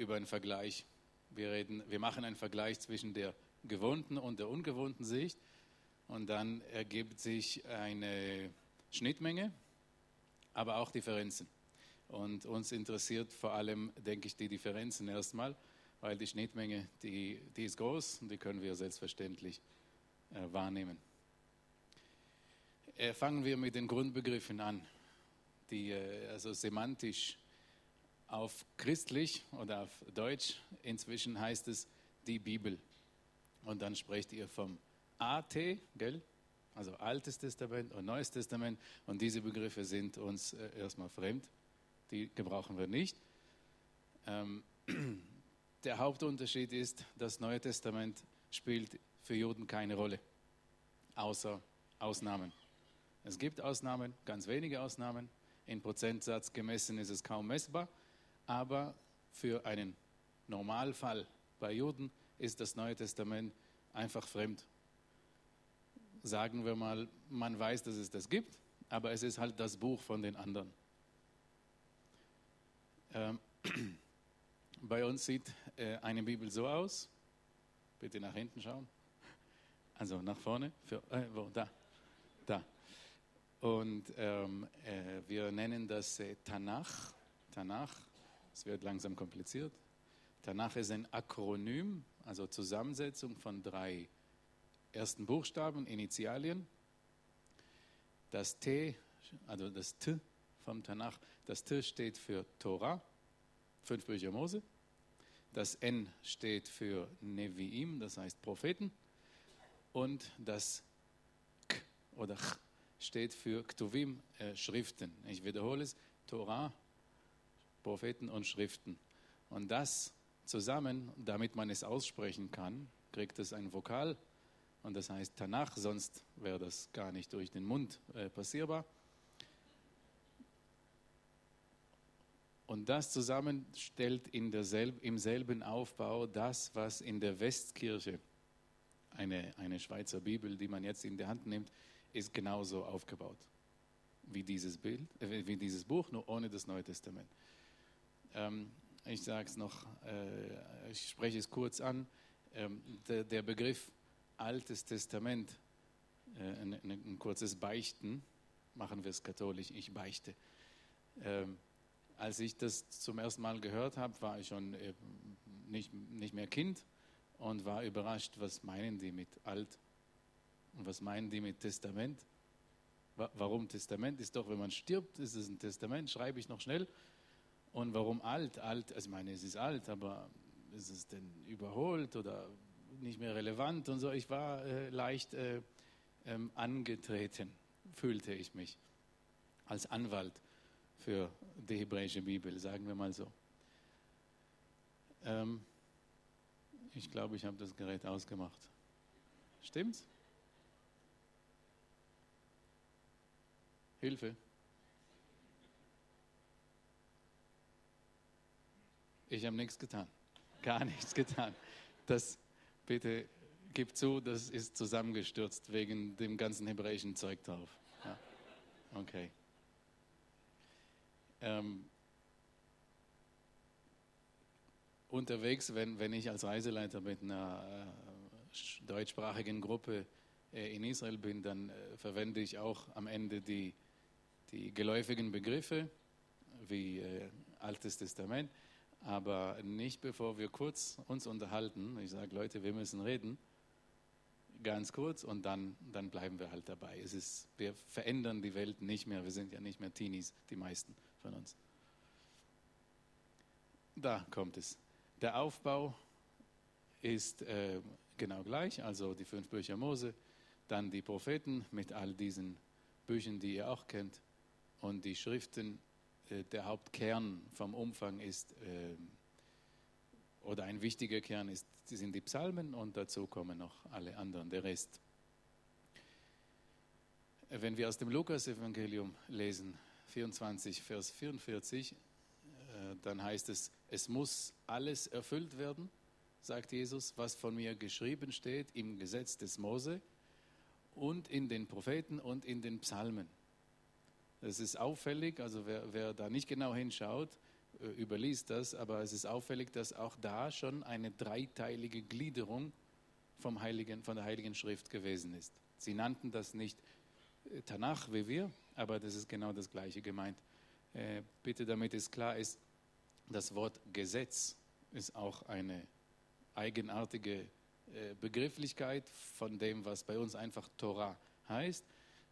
über einen Vergleich. Wir, reden, wir machen einen Vergleich zwischen der gewohnten und der ungewohnten Sicht und dann ergibt sich eine Schnittmenge, aber auch Differenzen. Und uns interessiert vor allem, denke ich, die Differenzen erstmal, weil die Schnittmenge, die, die ist groß und die können wir selbstverständlich äh, wahrnehmen. Äh, fangen wir mit den Grundbegriffen an, die äh, also semantisch auf christlich oder auf Deutsch inzwischen heißt es die Bibel. Und dann sprecht ihr vom AT, gell? Also Altes Testament und Neues Testament. Und diese Begriffe sind uns äh, erstmal fremd. Die gebrauchen wir nicht. Ähm, der Hauptunterschied ist, das Neue Testament spielt für Juden keine Rolle, außer Ausnahmen. Es gibt Ausnahmen, ganz wenige Ausnahmen. In Prozentsatz gemessen ist es kaum messbar. Aber für einen Normalfall bei Juden ist das Neue Testament einfach fremd. Sagen wir mal, man weiß, dass es das gibt, aber es ist halt das Buch von den anderen. Ähm, bei uns sieht äh, eine Bibel so aus. Bitte nach hinten schauen. Also nach vorne. Für, äh, wo? Da. Da. Und ähm, äh, wir nennen das äh, Tanach. Tanach. Es wird langsam kompliziert. Tanach ist ein Akronym, also Zusammensetzung von drei ersten Buchstaben, Initialien. Das T, also das T vom Tanach, das T steht für Torah, fünf Bücher Mose. Das N steht für Neviim, das heißt Propheten. Und das K oder Ch steht für Ktuvim, äh, Schriften. Ich wiederhole es, Torah, Propheten und Schriften. Und das zusammen, damit man es aussprechen kann, kriegt es ein Vokal und das heißt Tanach, sonst wäre das gar nicht durch den Mund äh, passierbar. Und das zusammen stellt in derselb, im selben Aufbau das, was in der Westkirche, eine, eine Schweizer Bibel, die man jetzt in der Hand nimmt, ist genauso aufgebaut wie dieses Bild, äh, wie dieses Buch, nur ohne das Neue Testament. Ähm, ich sage es noch, äh, ich spreche es kurz an. Ähm, der, der, Begriff Altes Testament, äh, ein, ein, kurzes Beichten, machen wir es katholisch, ich beichte. Ähm, als ich das zum ersten Mal gehört habe, war ich schon äh, nicht, nicht mehr Kind und war überrascht, was meinen die mit alt und was meinen die mit Testament. Warum Testament? Ist doch, wenn man stirbt, ist es ein Testament, schreibe ich noch schnell. Und warum alt? Alt, also ich meine, es ist alt, aber ist es denn überholt oder nicht mehr relevant und so? Ich war äh, leicht äh, ähm, angetreten, fühlte ich mich als Anwalt für die hebräische Bibel, sagen wir mal so. Ähm, ich glaube, ich habe das Gerät ausgemacht. Stimmt's? Hilfe. Ich habe nichts getan. Gar nichts getan. Das, bitte, gib zu, das ist zusammengestürzt wegen dem ganzen hebräischen Zeug drauf. Ja. Okay. Ähm, unterwegs, wenn, wenn ich als Reiseleiter mit einer äh, deutschsprachigen Gruppe äh, in Israel bin, dann äh, verwende ich auch am Ende die, die geläufigen Begriffe wie äh, Altes Testament aber nicht bevor wir kurz uns unterhalten. Ich sage, Leute, wir müssen reden, ganz kurz und dann, dann bleiben wir halt dabei. Es ist, wir verändern die Welt nicht mehr, wir sind ja nicht mehr Teenies, die meisten von uns. Da kommt es. Der Aufbau ist äh, genau gleich, also die fünf Bücher Mose, dann die Propheten mit all diesen Büchern, die ihr auch kennt, und die Schriften der Hauptkern vom Umfang ist, äh, oder ein wichtiger Kern ist, sind die Psalmen und dazu kommen noch alle anderen, der Rest. Wenn wir aus dem Lukas-Evangelium lesen, 24, Vers 44, äh, dann heißt es, es muss alles erfüllt werden, sagt Jesus, was von mir geschrieben steht im Gesetz des Mose und in den Propheten und in den Psalmen. Es ist auffällig, also wer, wer, da nicht genau hinschaut, äh, überliest das, aber es ist auffällig, dass auch da schon eine dreiteilige Gliederung vom Heiligen, von der Heiligen Schrift gewesen ist. Sie nannten das nicht äh, Tanach wie wir, aber das ist genau das Gleiche gemeint. Äh, bitte, damit es klar ist, das Wort Gesetz ist auch eine eigenartige Begrifflichkeit von dem, was bei uns einfach Torah heißt.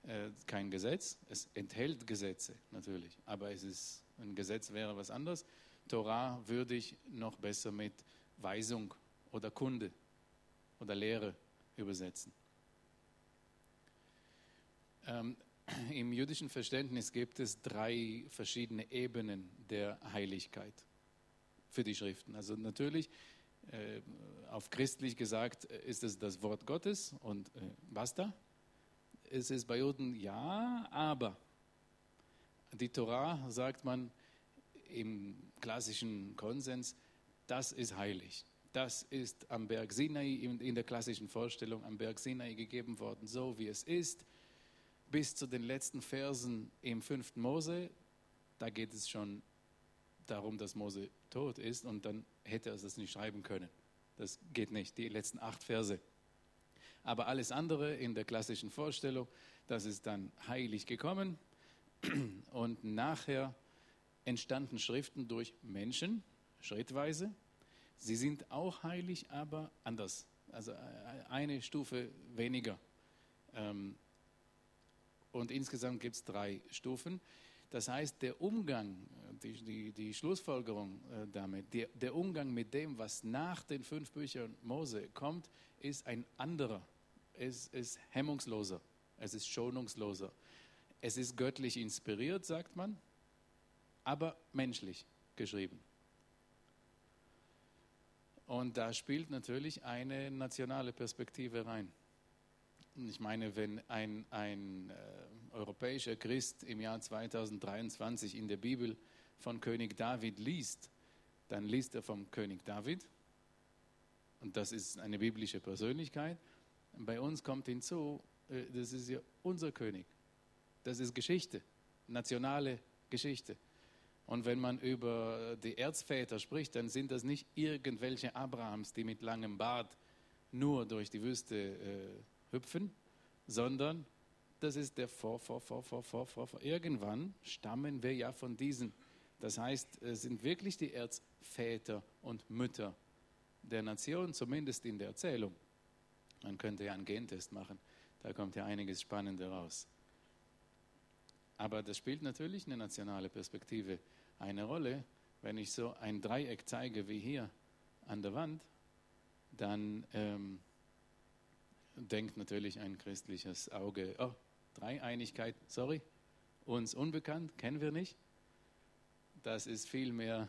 Äh, kein Gesetz, es enthält Gesetze natürlich, aber es ist ein Gesetz wäre was anderes. Torah würde ich noch besser mit Weisung oder Kunde oder Lehre übersetzen. Ähm, Im jüdischen Verständnis gibt es drei verschiedene Ebenen der Heiligkeit für die Schriften. Also natürlich, äh, auf christlich gesagt, ist es das Wort Gottes und äh, basta. Es ist bei Juden ja, aber die Torah, sagt man im klassischen Konsens, das ist heilig. Das ist am Berg Sinai, in der klassischen Vorstellung am Berg Sinai gegeben worden, so wie es ist bis zu den letzten Versen im 5. Mose, da geht es schon darum, dass Mose tot ist und dann hätte er das nicht schreiben können. Das geht nicht, die letzten acht Verse. Aber alles andere in der klassischen Vorstellung, das ist dann heilig gekommen und nachher entstanden Schriften durch Menschen, schrittweise. Sie sind auch heilig, aber anders, also eine Stufe weniger. Ähm, und insgesamt gibt es drei Stufen. Das heißt, der Umgang, die, die, die Schlussfolgerung äh, damit, die, der Umgang mit dem, was nach den fünf Büchern Mose kommt, ist ein anderer. Es ist hemmungsloser, es ist schonungsloser. Es ist göttlich inspiriert, sagt man, aber menschlich geschrieben. Und da spielt natürlich eine nationale Perspektive rein. Ich meine, wenn ein, ein äh, europäischer Christ im Jahr 2023 in der Bibel von König David liest, dann liest er vom König David. Und das ist eine biblische Persönlichkeit. Bei uns kommt hinzu, äh, das ist ja unser König. Das ist Geschichte, nationale Geschichte. Und wenn man über die Erzväter spricht, dann sind das nicht irgendwelche Abrahams, die mit langem Bart nur durch die Wüste äh, hüpfen, sondern das ist der Vor, Vor, Vor, Vor, Vor, Vor, Vor. Irgendwann stammen wir ja von diesen. Das heißt, es sind wirklich die Erzväter und Mütter der Nation, zumindest in der Erzählung. Man könnte ja einen Gentest machen, da kommt ja einiges Spannendes raus. Aber das spielt natürlich eine nationale Perspektive eine Rolle. Wenn ich so ein Dreieck zeige wie hier an der Wand, dann ähm, denkt natürlich ein christliches Auge, oh, Dreieinigkeit, sorry, uns unbekannt, kennen wir nicht. Das ist vielmehr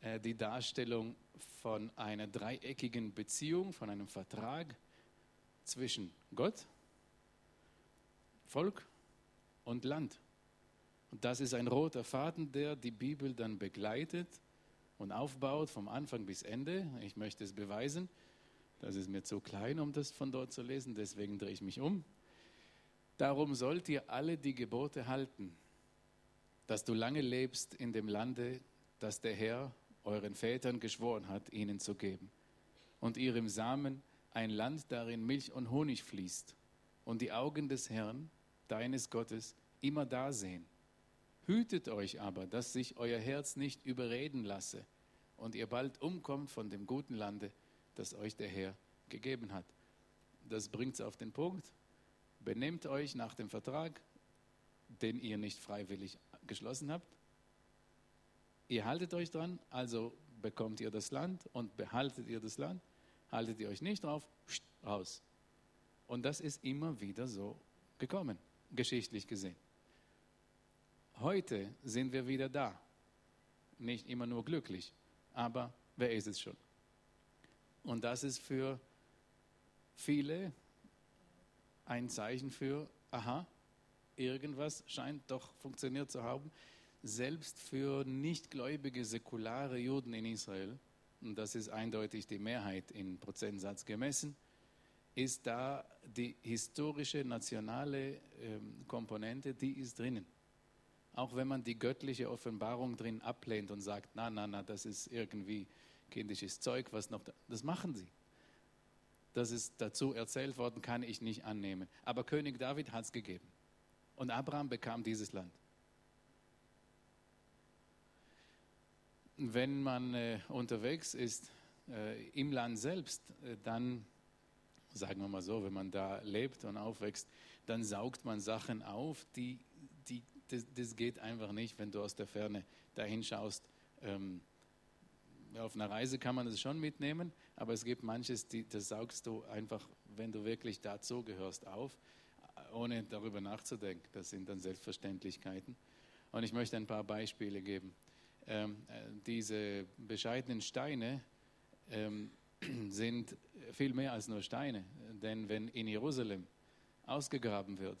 äh, die Darstellung von einer dreieckigen Beziehung, von einem Vertrag zwischen Gott, Volk und Land. Und das ist ein roter Faden, der die Bibel dann begleitet und aufbaut vom Anfang bis Ende. Ich möchte es beweisen. Das ist mir zu klein, um das von dort zu lesen, deswegen drehe ich mich um. Darum sollt ihr alle die Gebote halten, dass du lange lebst in dem Lande, das der Herr euren Vätern geschworen hat, ihnen zu geben, und ihrem Samen ein Land, darin Milch und Honig fließt, und die Augen des Herrn, deines Gottes, immer da sehen. Hütet euch aber, dass sich euer Herz nicht überreden lasse und ihr bald umkommt von dem guten Lande, das euch der Herr gegeben hat. Das bringt es auf den Punkt. Benehmt euch nach dem Vertrag, den ihr nicht freiwillig geschlossen habt. Ihr haltet euch dran, also bekommt ihr das Land und behaltet ihr das Land. Haltet ihr euch nicht drauf, raus. Und das ist immer wieder so gekommen, geschichtlich gesehen. Heute sind wir wieder da. Nicht immer nur glücklich, aber wer ist es schon? Und das ist für viele ein Zeichen für, aha, irgendwas scheint doch funktioniert zu haben. Selbst für nichtgläubige säkulare Juden in Israel, und das ist eindeutig die Mehrheit in Prozentsatz gemessen, ist da die historische nationale ähm, Komponente, die ist drinnen. Auch wenn man die göttliche Offenbarung drin ablehnt und sagt, na, na, na, das ist irgendwie kindisches Zeug, was noch, da, das machen sie. Das ist dazu erzählt worden, kann ich nicht annehmen. Aber König David hat es gegeben. Und Abraham bekam dieses Land. Wenn man äh, unterwegs ist äh, im Land selbst, äh, dann, sagen wir mal so, wenn man da lebt und aufwächst, dann saugt man Sachen auf, die, die, das, das geht einfach nicht, wenn du aus der Ferne dahin schaust. Ähm, auf einer Reise kann man das schon mitnehmen, aber es gibt manches, die, das saugst du einfach, wenn du wirklich dazu gehörst, auf, ohne darüber nachzudenken. Das sind dann Selbstverständlichkeiten. Und ich möchte ein paar Beispiele geben. Ähm, äh, diese bescheidenen Steine ähm, sind viel mehr als nur Steine, denn wenn in Jerusalem ausgegraben wird,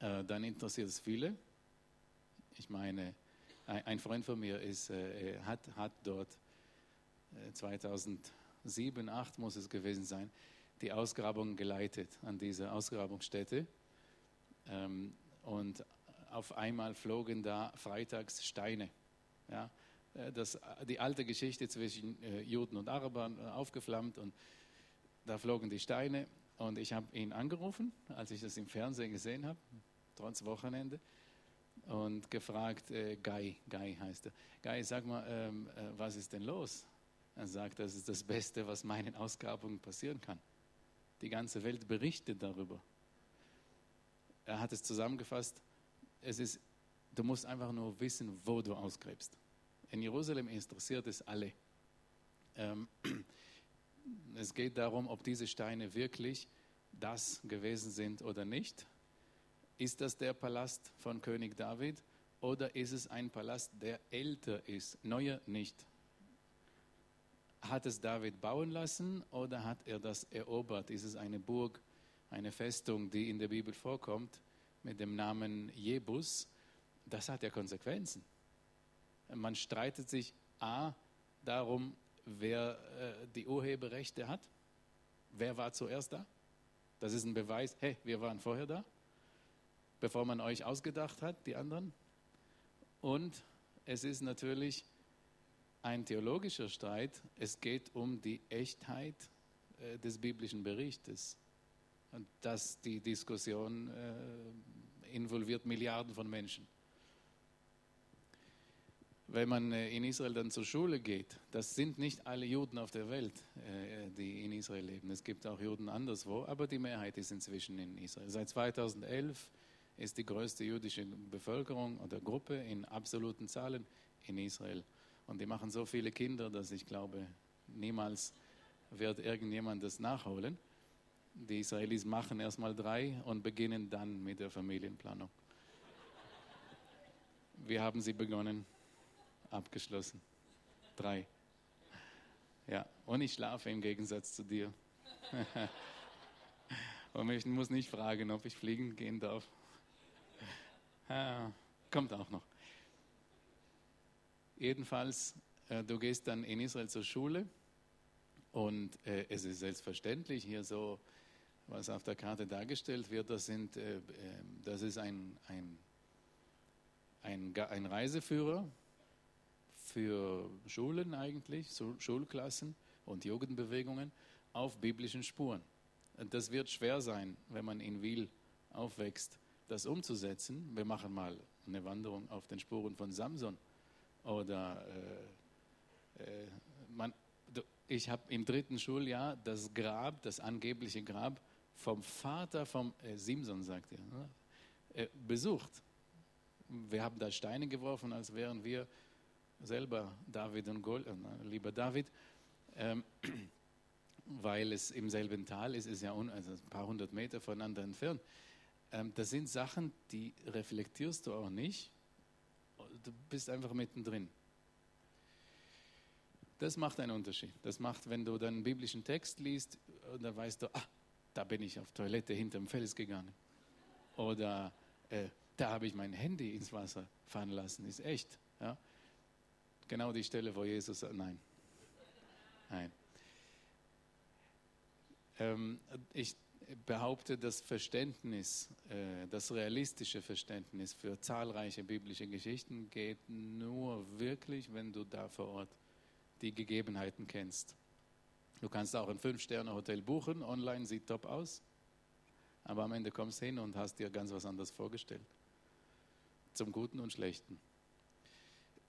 äh, dann interessiert es viele. Ich meine, ein Freund von mir ist, äh, hat, hat dort 2007, äh, 2008 muss es gewesen sein, die Ausgrabung geleitet an dieser Ausgrabungsstätte. Ähm, und auf einmal flogen da freitags Steine. Ja, äh, das, die alte Geschichte zwischen Juden und Arabern aufgeflammt und da flogen die Steine und ich habe ihn angerufen, als ich das im Fernsehen gesehen habe, trotz Wochenende und gefragt, äh, Guy, Guy heißt er, Guy, sag mal, ähm, äh, was ist denn los? Er sagt, das ist das Beste, was meinen Ausgrabungen passieren kann. Die ganze Welt berichtet darüber. Er hat es zusammengefasst, es ist, du musst einfach nur wissen, wo du ausgräbst. In Jerusalem interessiert es alle. Ähm, es geht darum, ob diese Steine wirklich das gewesen sind oder nicht. Ist das der Palast von König David oder ist es ein Palast, der älter ist, neuer nicht? Hat es David bauen lassen oder hat er das erobert? Ist es eine Burg, eine Festung, die in der Bibel vorkommt mit dem Namen Jebus? Das hat ja Konsequenzen. Man streitet sich A darum, wer äh, die Urheberrechte hat. Wer war zuerst da? Das ist ein Beweis, hey, wir waren vorher da bevor man euch ausgedacht hat, die anderen. Und es ist natürlich ein theologischer Streit. Es geht um die Echtheit äh, des biblischen Berichtes. Und das, die Diskussion äh, involviert Milliarden von Menschen. Wenn man äh, in Israel dann zur Schule geht, das sind nicht alle Juden auf der Welt, äh, die in Israel leben. Es gibt auch Juden anderswo, aber die Mehrheit ist inzwischen in Israel. Seit 2011 ist die größte jüdische Bevölkerung oder Gruppe in absoluten Zahlen in Israel. Und die machen so viele Kinder, dass ich glaube, niemals wird irgendjemand das nachholen. Die Israelis machen erstmal drei und beginnen dann mit der Familienplanung. Wir haben sie begonnen, abgeschlossen. Drei. Ja, und ich schlafe im Gegensatz zu dir. und ich muss nicht fragen, ob ich fliegen gehen darf. Ah, kommt auch noch. Jedenfalls, äh, du gehst dann in Israel zur Schule und äh, es ist selbstverständlich hier so, was auf der Karte dargestellt wird, das, sind, äh, ähm, das ist ein, ein, ein, ein Reiseführer für Schulen eigentlich, Schulklassen und Jugendbewegungen auf biblischen Spuren. Das wird schwer sein, wenn man in Wiel aufwächst das umzusetzen. Wir machen mal eine Wanderung auf den Spuren von Samson. Oder äh, äh, man, ich habe im dritten Schuljahr das Grab, das angebliche Grab vom Vater vom äh, Simson, sagt er, ne? äh, besucht. Wir haben da Steine geworfen, als wären wir selber David und Gol, äh, lieber David, ähm, weil es im selben Tal ist, ist ja un, also ein paar hundert Meter voneinander entfernt. Ähm, das sind Sachen, die reflektierst du auch nicht. Du bist einfach mittendrin. Das macht einen Unterschied. Das macht, wenn du dann einen biblischen Text liest, dann weißt du, ah, da bin ich auf Toilette hinterm Fels gegangen. Oder äh, da habe ich mein Handy ins Wasser fallen lassen. Ist echt. Ja? Genau die Stelle, wo Jesus sagt, nein. Nein. Ähm, ich behaupte, das Verständnis, äh, das realistische Verständnis für zahlreiche biblische Geschichten geht nur wirklich, wenn du da vor Ort die Gegebenheiten kennst. Du kannst auch ein Fünf-Sterne-Hotel buchen, online sieht top aus, aber am Ende kommst du hin und hast dir ganz was anderes vorgestellt. Zum Guten und Schlechten.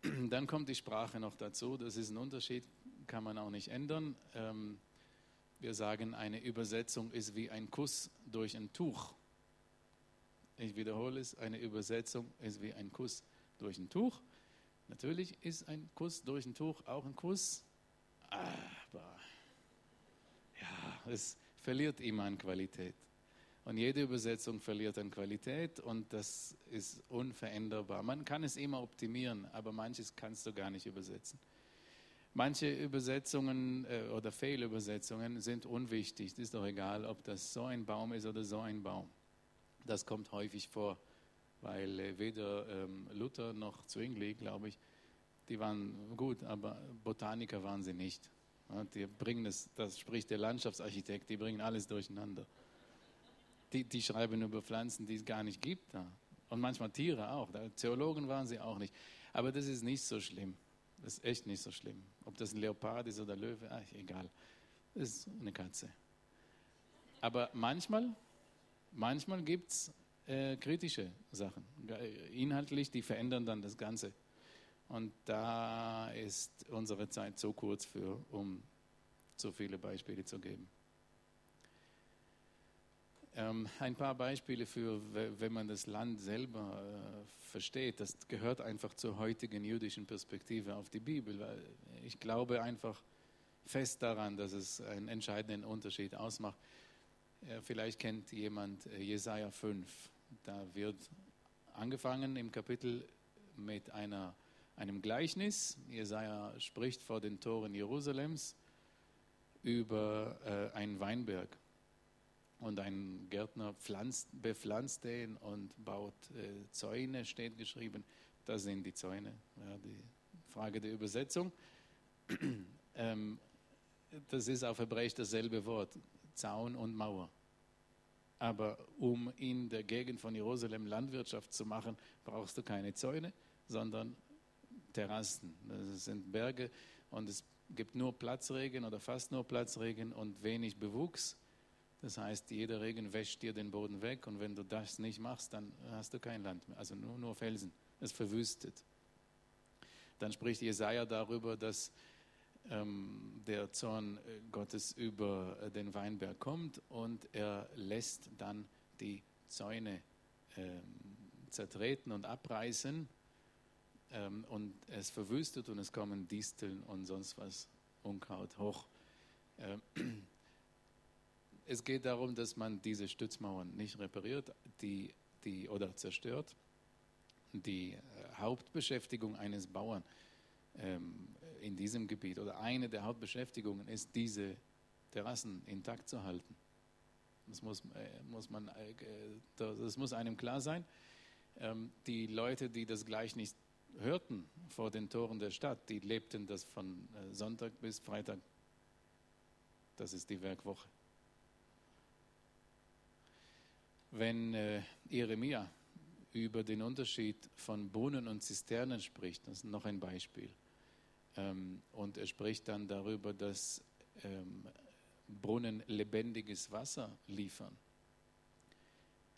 Dann kommt die Sprache noch dazu, das ist ein Unterschied, kann man auch nicht ändern. Ähm, wir sagen, eine Übersetzung ist wie ein Kuss durch ein Tuch. Ich wiederhole es, eine Übersetzung ist wie ein Kuss durch ein Tuch. Natürlich ist ein Kuss durch ein Tuch auch ein Kuss, aber ja, es verliert immer an Qualität. Und jede Übersetzung verliert an Qualität und das ist unveränderbar. Man kann es immer optimieren, aber manches kannst du gar nicht übersetzen. Manche Übersetzungen äh, oder Fehlübersetzungen sind unwichtig. Es ist doch egal, ob das so ein Baum ist oder so ein Baum. Das kommt häufig vor, weil äh, weder ähm, Luther noch Zwingli, glaube ich, die waren gut, aber Botaniker waren sie nicht. Ja, die bringen es, das spricht der Landschaftsarchitekt, die bringen alles durcheinander. Die, die schreiben über Pflanzen, die es gar nicht gibt. Ja. Und manchmal Tiere auch. Theologen waren sie auch nicht. Aber das ist nicht so schlimm. Das ist echt nicht so schlimm. Ob das ein Leopard ist oder Löwe, ach, egal. Das ist eine Katze. Aber manchmal, manchmal gibt es äh, kritische Sachen. Inhaltlich, die verändern dann das Ganze. Und da ist unsere Zeit zu kurz für, um so viele Beispiele zu geben. Ähm, ein paar Beispiele für, wenn man das Land selber äh, versteht. Das gehört einfach zur heutigen jüdischen Perspektive auf die Bibel. Ich glaube einfach fest daran, dass es einen entscheidenden Unterschied ausmacht. Äh, vielleicht kennt jemand äh, Jesaja 5. Da wird angefangen im Kapitel mit einer, einem Gleichnis. Jesaja spricht vor den Toren Jerusalems über äh, einen Weinberg. Und ein Gärtner pflanzt, bepflanzt den und baut äh, Zäune, steht geschrieben. Das sind die Zäune. Ja, die Frage der Übersetzung. ähm, das ist auf Hebräisch dasselbe Wort, Zaun und Mauer. Aber um in der Gegend von Jerusalem Landwirtschaft zu machen, brauchst du keine Zäune, sondern Terrassen. Das sind Berge und es gibt nur Platzregen oder fast nur Platzregen und wenig Bewuchs. Das heißt, jeder Regen wäscht dir den Boden weg und wenn du das nicht machst, dann hast du kein Land mehr, also nur, nur Felsen. Es verwüstet. Dann spricht Jesaja darüber, dass ähm, der Zorn äh, Gottes über äh, den Weinberg kommt und er lässt dann die Zäune ähm, zertreten und abreißen ähm, und es verwüstet und es kommen Disteln und sonst was Unkraut hoch. Ähm, es geht darum, dass man diese Stützmauern nicht repariert die, die, oder zerstört. Die äh, Hauptbeschäftigung eines Bauern ähm, in diesem Gebiet oder eine der Hauptbeschäftigungen ist, diese Terrassen intakt zu halten. Das muss, äh, muss, man, äh, das muss einem klar sein. Ähm, die Leute, die das gleich nicht hörten vor den Toren der Stadt, die lebten das von äh, Sonntag bis Freitag. Das ist die Werkwoche. Wenn äh, Jeremia über den Unterschied von Brunnen und Zisternen spricht, das ist noch ein Beispiel. Ähm, und er spricht dann darüber, dass ähm, Brunnen lebendiges Wasser liefern.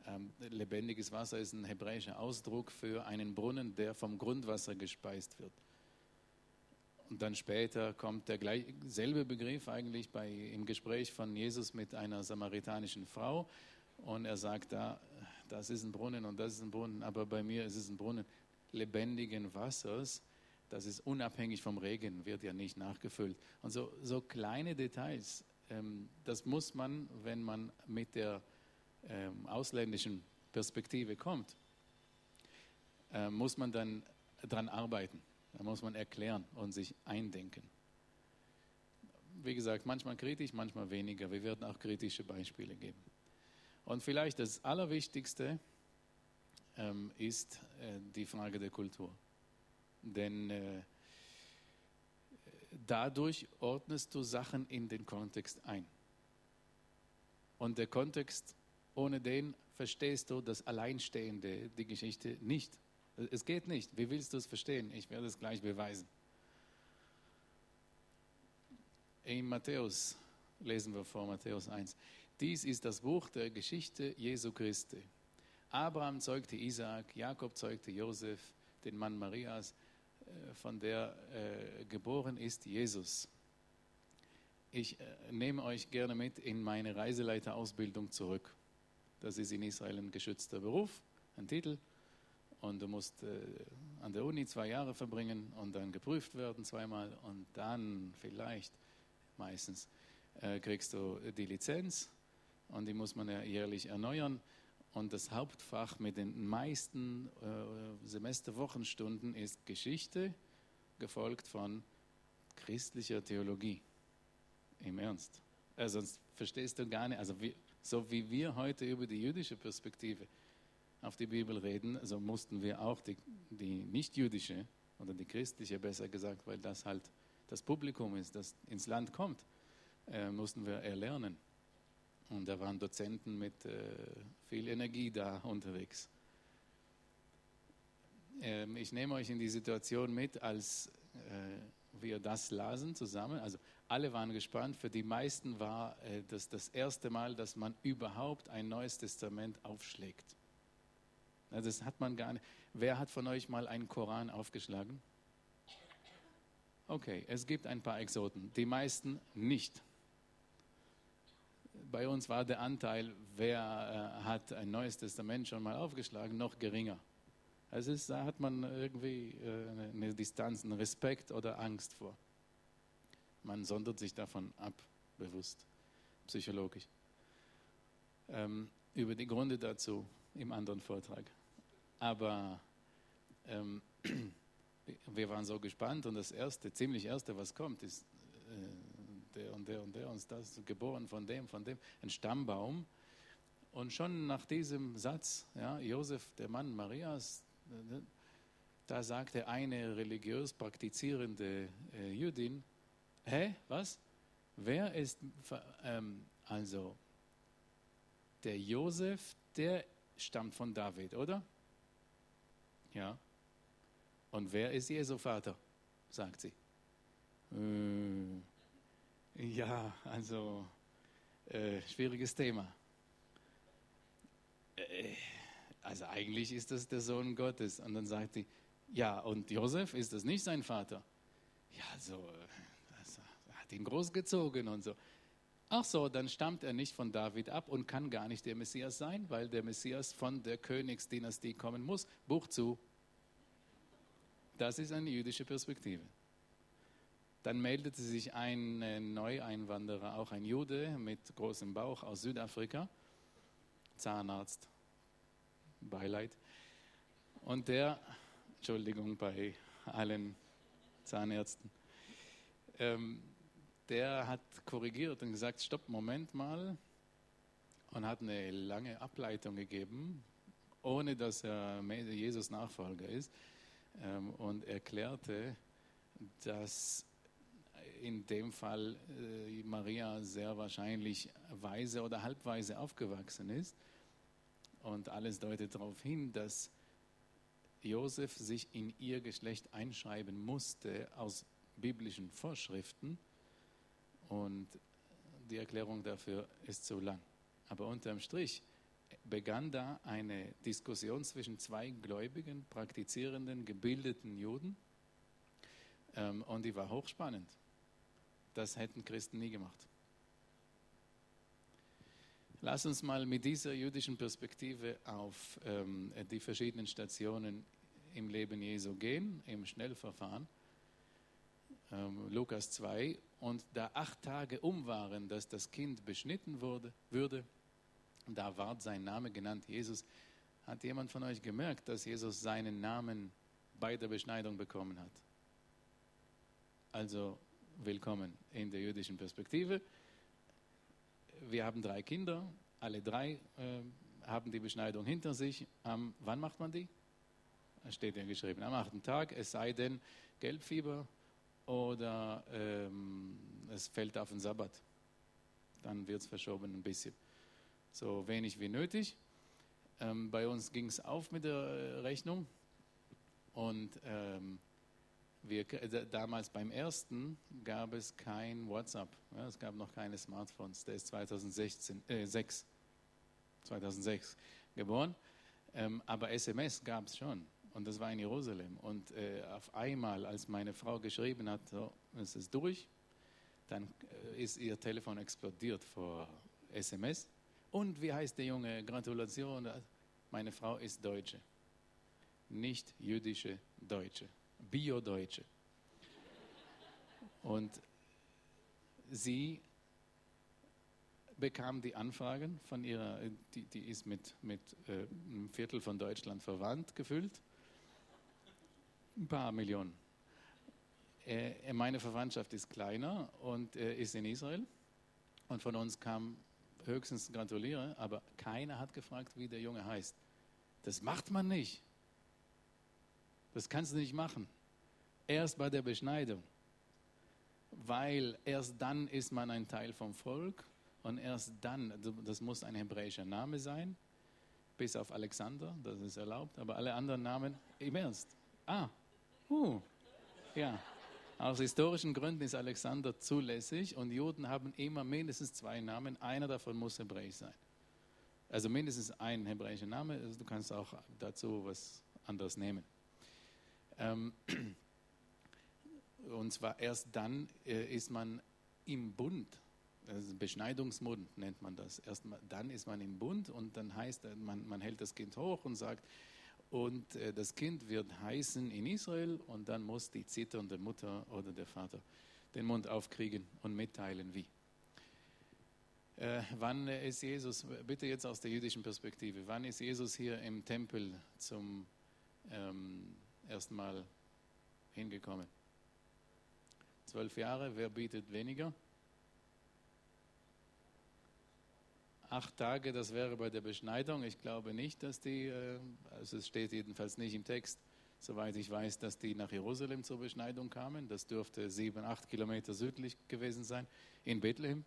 Ähm, lebendiges Wasser ist ein hebräischer Ausdruck für einen Brunnen, der vom Grundwasser gespeist wird. Und dann später kommt der gleich, selbe Begriff eigentlich bei, im Gespräch von Jesus mit einer samaritanischen Frau. Und er sagt da, das ist ein Brunnen und das ist ein Brunnen, aber bei mir ist es ein Brunnen lebendigen Wassers. Das ist unabhängig vom Regen, wird ja nicht nachgefüllt. Und so, so kleine Details, ähm, das muss man, wenn man mit der ähm, ausländischen Perspektive kommt, äh, muss man dann daran arbeiten. Da muss man erklären und sich eindenken. Wie gesagt, manchmal kritisch, manchmal weniger. Wir werden auch kritische Beispiele geben. Und vielleicht das Allerwichtigste ähm, ist äh, die Frage der Kultur. Denn äh, dadurch ordnest du Sachen in den Kontext ein. Und der Kontext, ohne den verstehst du das Alleinstehende, die Geschichte nicht. Es geht nicht. Wie willst du es verstehen? Ich werde es gleich beweisen. In Matthäus lesen wir vor Matthäus 1. Dies ist das Buch der Geschichte Jesu Christi. Abraham zeugte Isaak, Jakob zeugte Josef, den Mann Marias, äh, von der äh, geboren ist Jesus. Ich äh, nehme euch gerne mit in meine Reiseleiterausbildung zurück. Das ist in Israel ein geschützter Beruf, ein Titel. Und du musst an der Uni zwei Jahre verbringen und dann geprüft werden zweimal und dann vielleicht meistens kriegst du die Lizenz und die muss man ja jährlich erneuern. Und das Hauptfach mit den meisten äh, Semesterwochenstunden ist Geschichte, gefolgt von christlicher Theologie. Im Ernst. Äh, sonst verstehst du gar nicht, also wie, so wie wir heute über die jüdische Perspektive auf die Bibel reden, so mussten wir auch die, die nicht-jüdische oder die christliche, besser gesagt, weil das halt das Publikum ist, das ins Land kommt, äh, mussten wir erlernen. Und da waren Dozenten mit äh, viel Energie da unterwegs. Ähm, ich nehme euch in die Situation mit, als äh, wir das lasen zusammen. Also alle waren gespannt. Für die meisten war äh, das das erste Mal, dass man überhaupt ein neues Testament aufschlägt. Also das hat man gar nicht. Wer hat von euch mal einen Koran aufgeschlagen? Okay, es gibt ein paar Exoten, die meisten nicht. Bei uns war der Anteil, wer äh, hat ein neues Testament schon mal aufgeschlagen, noch geringer. Also ist, da hat man irgendwie äh, eine Distanz, einen Respekt oder Angst vor. Man sondert sich davon ab, bewusst, psychologisch. Ähm, über die Gründe dazu im anderen Vortrag. Aber ähm, wir waren so gespannt und das erste, ziemlich erste, was kommt, ist äh, der und der und der und das, geboren von dem, von dem, ein Stammbaum. Und schon nach diesem Satz, ja, Josef, der Mann Marias, da sagte eine religiös praktizierende äh, Jüdin, hä, was? Wer ist, ähm, also, der Josef, der stammt von David, oder? Ja. Und wer ist Jesu Vater? sagt sie. Äh, ja, also äh, schwieriges Thema. Äh, also eigentlich ist das der Sohn Gottes. Und dann sagt sie, ja, und Josef, ist das nicht sein Vater? Ja, so, also, er hat ihn großgezogen und so. Ach so, dann stammt er nicht von David ab und kann gar nicht der Messias sein, weil der Messias von der Königsdynastie kommen muss. Buch zu. Das ist eine jüdische Perspektive. Dann meldete sich ein Neueinwanderer, auch ein Jude mit großem Bauch aus Südafrika, Zahnarzt, Beileid. Und der, Entschuldigung bei allen Zahnärzten, ähm, der hat korrigiert und gesagt, stopp, Moment mal, und hat eine lange Ableitung gegeben, ohne dass er Jesus Nachfolger ist ähm, und erklärte, dass in dem Fall äh, Maria sehr wahrscheinlich weise oder halbweise aufgewachsen ist. Und alles deutet darauf hin, dass Josef sich in ihr Geschlecht einschreiben musste aus biblischen Vorschriften. Und die Erklärung dafür ist so lang. Aber unterm Strich begann da eine Diskussion zwischen zwei gläubigen, praktizierenden, gebildeten Juden. Ähm, und die war hochspannend. Das hätten Christen nie gemacht. Lass uns mal mit dieser jüdischen Perspektive auf ähm, die verschiedenen Stationen im Leben Jesu gehen, im Schnellverfahren. Ähm, Lukas 2. Und da acht Tage um waren, dass das Kind beschnitten wurde, würde, da ward sein Name genannt, Jesus. Hat jemand von euch gemerkt, dass Jesus seinen Namen bei der Beschneidung bekommen hat? Also willkommen in der jüdischen Perspektive. Wir haben drei Kinder, alle drei äh, haben die Beschneidung hinter sich. Ähm, wann macht man die? Steht ja geschrieben, am achten Tag, es sei denn Gelbfieber oder ähm, es fällt auf den Sabbat. Dann wird es verschoben ein bisschen. so wenig wie nötig. Ähm, bei uns ging es auf mit der äh, Rechnung und ähm, wir, damals beim ersten gab es kein WhatsApp. Ja, es gab noch keine Smartphones. Der ist 2016, äh, 6, 2006 geboren. Ähm, aber SMS gab es schon. Und das war in Jerusalem. Und äh, auf einmal, als meine Frau geschrieben hat, so, es ist durch, dann äh, ist ihr Telefon explodiert vor SMS. Und wie heißt der Junge? Gratulation. Meine Frau ist Deutsche. Nicht jüdische Deutsche. Bio-Deutsche. Und sie bekam die Anfragen von ihrer, die, die ist mit, mit äh, einem Viertel von Deutschland verwandt gefüllt. Ein paar Millionen. Äh, meine Verwandtschaft ist kleiner und äh, ist in Israel. Und von uns kam höchstens gratuliere, aber keiner hat gefragt, wie der Junge heißt. Das macht man nicht. Das kannst du nicht machen. Erst bei der Beschneidung. Weil erst dann ist man ein Teil vom Volk und erst dann, das muss ein hebräischer Name sein, bis auf Alexander, das ist erlaubt, aber alle anderen Namen im Ernst. Ah, uh, ja. Aus historischen Gründen ist Alexander zulässig und Juden haben immer mindestens zwei Namen. Einer davon muss hebräisch sein. Also mindestens ein hebräischer Name. Also du kannst auch dazu was anderes nehmen. Ähm, und zwar erst dann äh, ist man im Bund. Also Beschneidungsmund nennt man das. Erst dann ist man im Bund und dann heißt man, man hält das Kind hoch und sagt, und äh, das Kind wird heißen in Israel und dann muss die zitternde Mutter oder der Vater den Mund aufkriegen und mitteilen, wie. Äh, wann ist Jesus, bitte jetzt aus der jüdischen Perspektive, wann ist Jesus hier im Tempel zum ähm, ersten Mal hingekommen? Zwölf Jahre, wer bietet weniger? acht Tage, das wäre bei der Beschneidung. Ich glaube nicht, dass die, äh, also es steht jedenfalls nicht im Text, soweit ich weiß, dass die nach Jerusalem zur Beschneidung kamen. Das dürfte sieben, acht Kilometer südlich gewesen sein, in Bethlehem.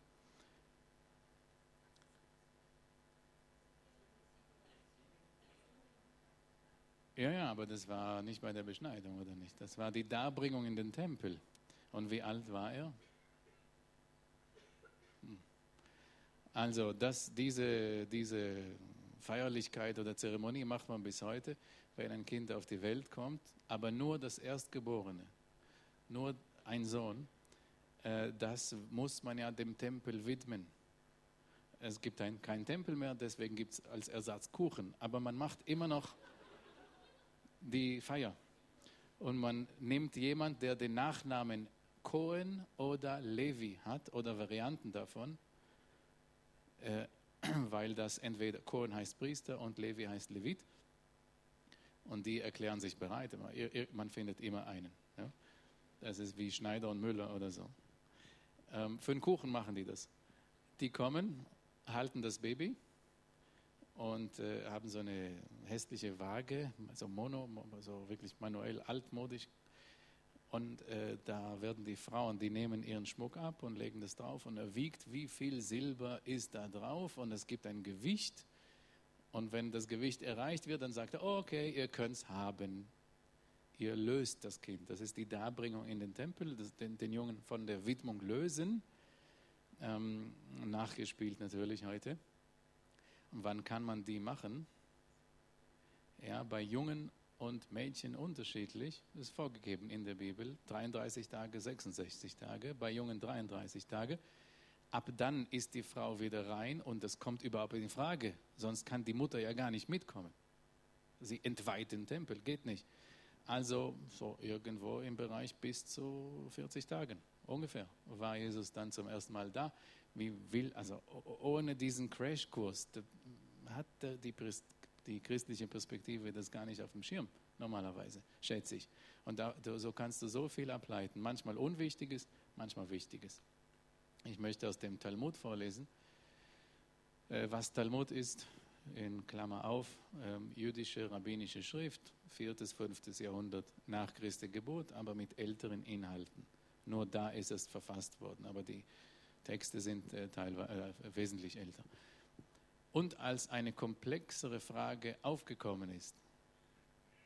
Ja, ja, aber das war nicht bei der Beschneidung, oder nicht? Das war die Darbringung in den Tempel. Und wie alt war er? Also das, diese, diese Feierlichkeit oder Zeremonie macht man bis heute, wenn ein Kind auf die Welt kommt, aber nur das Erstgeborene, nur ein Sohn, äh, das muss man ja dem Tempel widmen. Es gibt ein, keinen Tempel mehr, deswegen gibt es als Ersatz Kuchen, aber man macht immer noch die Feier. Und man nimmt jemand, der den Nachnamen Cohen oder Levi hat oder Varianten davon, äh, weil das entweder Kohen heißt Priester und Levi heißt Levit. Und die erklären sich bereit. Man findet immer einen. Ja? Das ist wie Schneider und Müller oder so. Ähm, für den Kuchen machen die das. Die kommen, halten das Baby und äh, haben so eine hässliche Waage, so mono, so wirklich manuell altmodisch und äh, da werden die Frauen, die nehmen ihren Schmuck ab und legen das drauf und er wiegt, wie viel Silber ist da drauf und es gibt ein Gewicht. Und wenn das Gewicht erreicht wird, dann sagt er, okay, ihr könnt es haben. Ihr löst das Kind. Das ist die Darbringung in den Tempel, das, den, den Jungen von der Widmung lösen. Ähm, nachgespielt natürlich heute. Wann kann man die machen? Ja, bei Jungen und Mädchen unterschiedlich. Das ist vorgegeben in der Bibel. 33 Tage, 66 Tage, bei Jungen 33 Tage. Ab dann ist die Frau wieder rein und das kommt überhaupt in Frage. Sonst kann die Mutter ja gar nicht mitkommen. Sie entweiht den Tempel, geht nicht. Also so irgendwo im Bereich bis zu 40 Tagen ungefähr war Jesus dann zum ersten Mal da. Wie will, also ohne diesen Crashkurs hat die die christliche Perspektive das gar nicht auf dem Schirm, normalerweise, schätze ich. Und da, so kannst du so viel ableiten, manchmal Unwichtiges, manchmal Wichtiges. Ich möchte aus dem Talmud vorlesen. Äh, was Talmud ist, in Klammer auf, ähm, jüdische rabbinische Schrift, 4. bis 5. Jahrhundert nach Christi Geburt, aber mit älteren Inhalten. Nur da ist es verfasst worden, aber die Texte sind äh, teilweise äh, wesentlich älter. Und als eine komplexere Frage aufgekommen ist,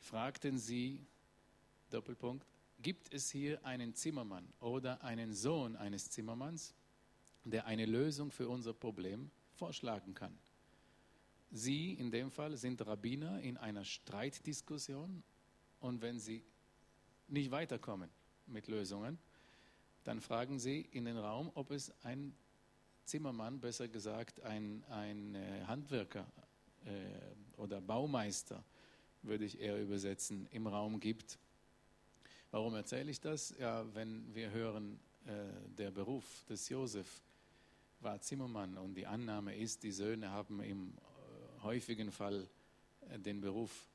fragten sie, Doppelpunkt, gibt es hier einen Zimmermann oder einen Sohn eines Zimmermanns, der eine Lösung für unser Problem vorschlagen kann? Sie in dem Fall sind Rabbiner in einer Streitdiskussion und wenn sie nicht weiterkommen mit Lösungen, dann fragen sie in den Raum, ob es ein Zimmermann, besser gesagt ein, ein äh, Handwerker äh, oder Baumeister, würde ich eher übersetzen, im Raum gibt. Warum erzähle ich das? Ja, wenn wir hören, äh, der Beruf des Josef war Zimmermann und die Annahme ist, die Söhne haben im äh, häufigen Fall äh, den Beruf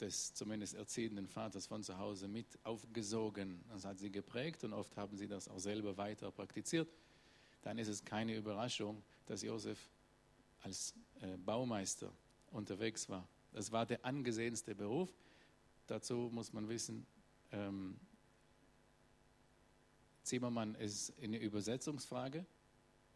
des zumindest erziehenden Vaters von zu Hause mit aufgesogen. Das hat sie geprägt und oft haben sie das auch selber weiter praktiziert. Dann ist es keine Überraschung, dass Josef als äh, Baumeister unterwegs war. Das war der angesehenste Beruf. Dazu muss man wissen, ähm, Zimmermann ist eine Übersetzungsfrage.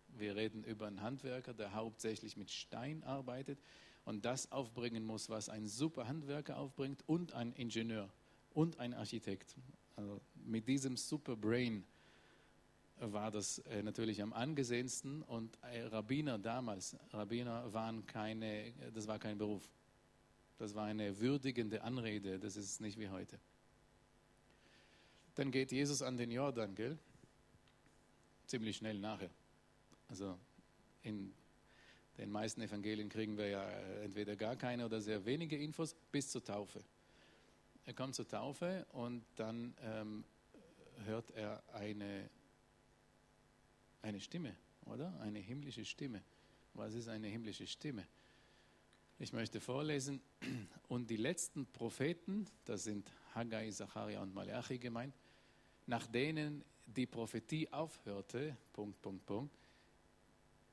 Wir reden über einen Handwerker, der hauptsächlich mit Stein arbeitet und das aufbringen muss, was ein super Handwerker aufbringt und ein Ingenieur und ein Architekt. Also mit diesem Super Brain war das äh, natürlich am angesehensten und äh, Rabbiner damals, Rabbiner waren keine, das war kein Beruf. Das war eine würdigende Anrede, das ist nicht wie heute. Dann geht Jesus an den Jordan, gell? Ziemlich schnell nachher. Also in den meisten Evangelien kriegen wir ja äh, entweder gar keine oder sehr wenige Infos bis zur Taufe. Er kommt zur Taufe und dann ähm, hört er eine, eine Stimme, oder? Eine himmlische Stimme. Was ist eine himmlische Stimme? Ich möchte vorlesen. Und die letzten Propheten, das sind Haggai, Zacharia und Malachi gemeint, nach denen die Prophetie aufhörte, Punkt, Punkt, Punkt,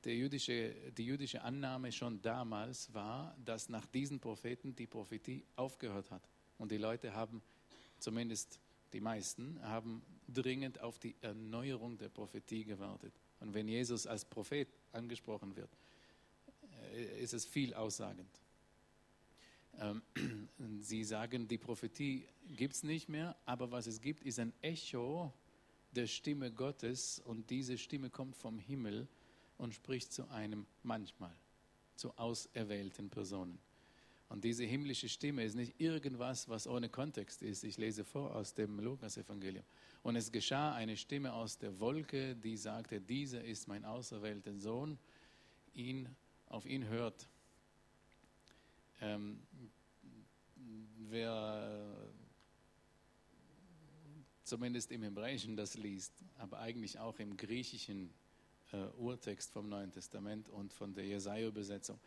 jüdische, die jüdische Annahme schon damals war, dass nach diesen Propheten die Prophetie aufgehört hat. Und die Leute haben, zumindest die meisten, haben dringend auf die Erneuerung der Prophetie gewartet. Und wenn Jesus als Prophet angesprochen wird, äh, ist es viel aussagend. Ähm, sie sagen, die Prophetie gibt es nicht mehr, aber was es gibt, ist ein Echo der Stimme Gottes und diese Stimme kommt vom Himmel und spricht zu einem manchmal, zu auserwählten Personen. Und diese himmlische Stimme ist nicht irgendwas, was ohne Kontext ist. Ich lese vor aus dem Lukas-Evangelium. Und es geschah eine Stimme aus der Wolke, die sagte: Dieser ist mein auserwählter Sohn, ihn, auf ihn hört. Ähm, wer zumindest im Hebräischen das liest, aber eigentlich auch im Griechischen äh, Urtext vom Neuen Testament und von der Jesaja-Übersetzung.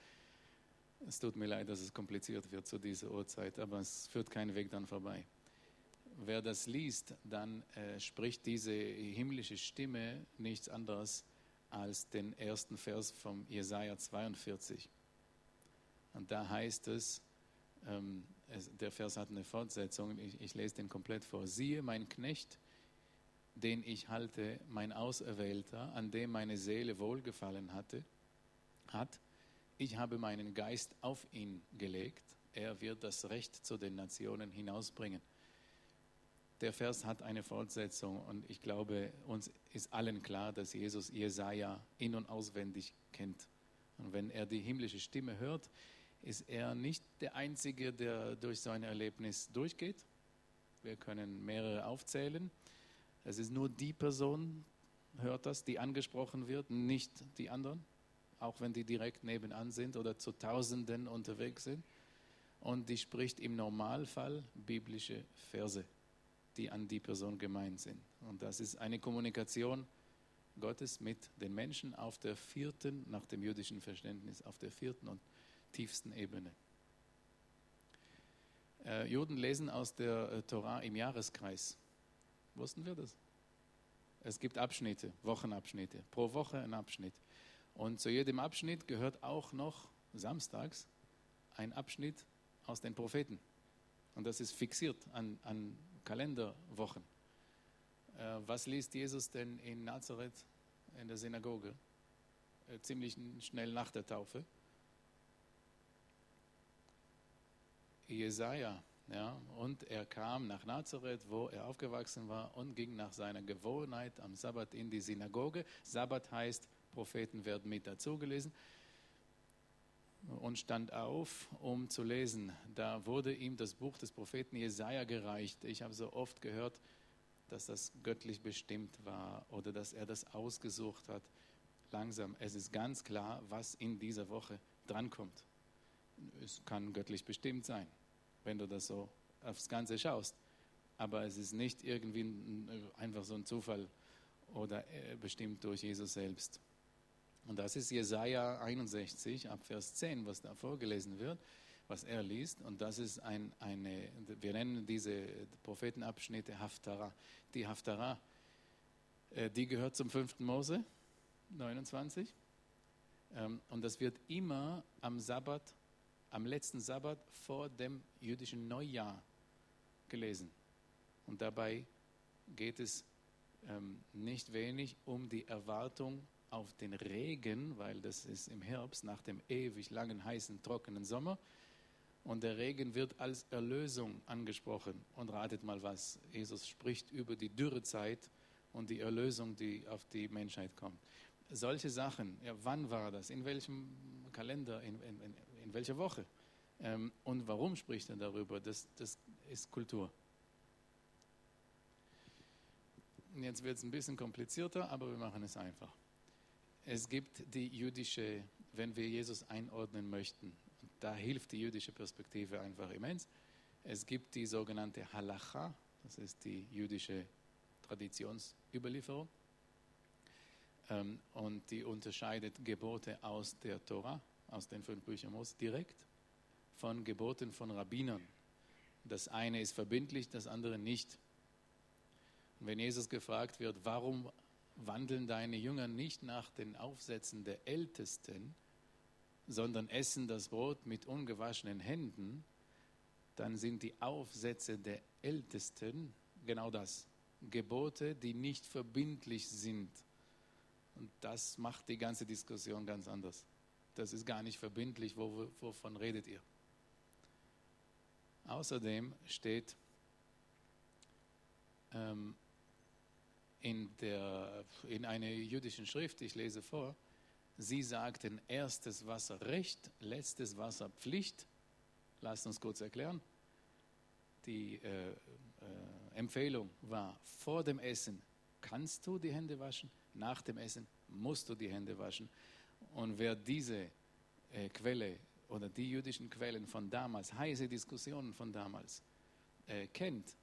Es tut mir leid, dass es kompliziert wird zu dieser Uhrzeit, aber es führt keinen Weg dann vorbei. Wer das liest, dann äh, spricht diese himmlische Stimme nichts anderes als den ersten Vers vom Jesaja 42. Und da heißt es, ähm, es, der Vers hat eine Fortsetzung, ich, ich lese den komplett vor. Siehe, mein Knecht, den ich halte, mein Auserwählter, an dem meine Seele wohlgefallen hatte, hat, ich habe meinen Geist auf ihn gelegt, er wird das Recht zu den Nationen hinausbringen. Der Vers hat eine Fortsetzung und ich glaube, uns ist allen klar, dass Jesus Jesaja in- und auswendig kennt. Und wenn er die himmlische Stimme hört, ist er nicht der Einzige, der durch sein Erlebnis durchgeht. Wir können mehrere aufzählen. Es ist nur die Person, hört das, die angesprochen wird, nicht die anderen, auch wenn die direkt nebenan sind oder zu Tausenden unterwegs sind. Und die spricht im Normalfall biblische Verse, die an die Person gemeint sind. Und das ist eine Kommunikation Gottes mit den Menschen auf der vierten, nach dem jüdischen Verständnis, auf der vierten und tiefsten Ebene. Äh, Juden lesen aus der äh, Torah im Jahreskreis. Wussten wir das? Es gibt Abschnitte, Wochenabschnitte, pro Woche ein Abschnitt. Und zu jedem Abschnitt gehört auch noch samstags ein Abschnitt aus den Propheten. Und das ist fixiert an, an Kalenderwochen. Äh, was liest Jesus denn in Nazareth in der Synagoge? Äh, ziemlich schnell nach der Taufe. Jesaja. Ja, und er kam nach Nazareth, wo er aufgewachsen war, und ging nach seiner Gewohnheit am Sabbat in die Synagoge. Sabbat heißt, Propheten werden mit dazu gelesen. Und stand auf, um zu lesen. Da wurde ihm das Buch des Propheten Jesaja gereicht. Ich habe so oft gehört, dass das göttlich bestimmt war oder dass er das ausgesucht hat. Langsam, es ist ganz klar, was in dieser Woche drankommt. Es kann göttlich bestimmt sein wenn du das so aufs Ganze schaust. Aber es ist nicht irgendwie einfach so ein Zufall oder äh, bestimmt durch Jesus selbst. Und das ist Jesaja 61 ab Vers 10, was da vorgelesen wird, was er liest. Und das ist ein, eine, wir nennen diese Prophetenabschnitte Haftarah. Die Haftarah, äh, die gehört zum 5. Mose 29. Ähm, und das wird immer am Sabbat am letzten Sabbat vor dem jüdischen Neujahr gelesen. Und dabei geht es ähm, nicht wenig um die Erwartung auf den Regen, weil das ist im Herbst nach dem ewig langen, heißen, trockenen Sommer. Und der Regen wird als Erlösung angesprochen. Und ratet mal was, Jesus spricht über die Dürrezeit und die Erlösung, die auf die Menschheit kommt. Solche Sachen, ja, wann war das? In welchem Kalender? In, in, in welcher Woche. Ähm, und warum spricht er darüber? Das, das ist Kultur. Jetzt wird es ein bisschen komplizierter, aber wir machen es einfach. Es gibt die jüdische, wenn wir Jesus einordnen möchten, da hilft die jüdische Perspektive einfach immens. Es gibt die sogenannte Halacha, das ist die jüdische Traditionsüberlieferung. Ähm, und die unterscheidet Gebote aus der Tora, aus den fünf Büchern Mose direkt von Geboten von Rabbinern. Das eine ist verbindlich, das andere nicht. Und wenn Jesus gefragt wird, warum wandeln deine Jünger nicht nach den Aufsätzen der Ältesten, sondern essen das Brot mit ungewaschenen Händen, dann sind die Aufsätze der Ältesten genau das. Gebote, die nicht verbindlich sind. Und das macht die ganze Diskussion ganz anders. Das ist gar nicht verbindlich. wovon redet ihr? Außerdem steht ähm, in, der, in einer jüdischen Schrift, ich lese vor, sie sagten erstes Wasser Recht, letztes Wasser Pflicht. Lasst uns kurz erklären. Die äh, äh, Empfehlung war, vor dem Essen kannst du die Hände waschen, nach dem Essen musst du die Hände waschen. Und wer diese äh, Quelle oder die jüdischen Quellen von damals, heiße Diskussionen von damals, äh, kennt,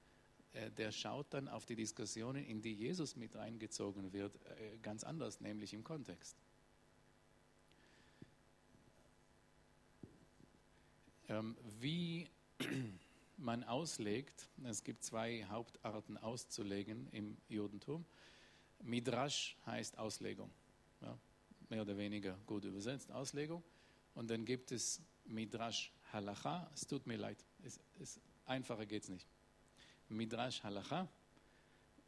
der schaut dann auf die Diskussionen, in die Jesus mit reingezogen wird, äh, ganz anders, nämlich im Kontext. Ähm, wie man auslegt, es gibt zwei Hauptarten auszulegen im Judentum. Midrash heißt Auslegung. Ja, mehr oder weniger gut übersetzt, Auslegung. Und dann gibt es Midrash Halacha. Es tut mir leid, es, es, einfacher geht es nicht. Midrash Halacha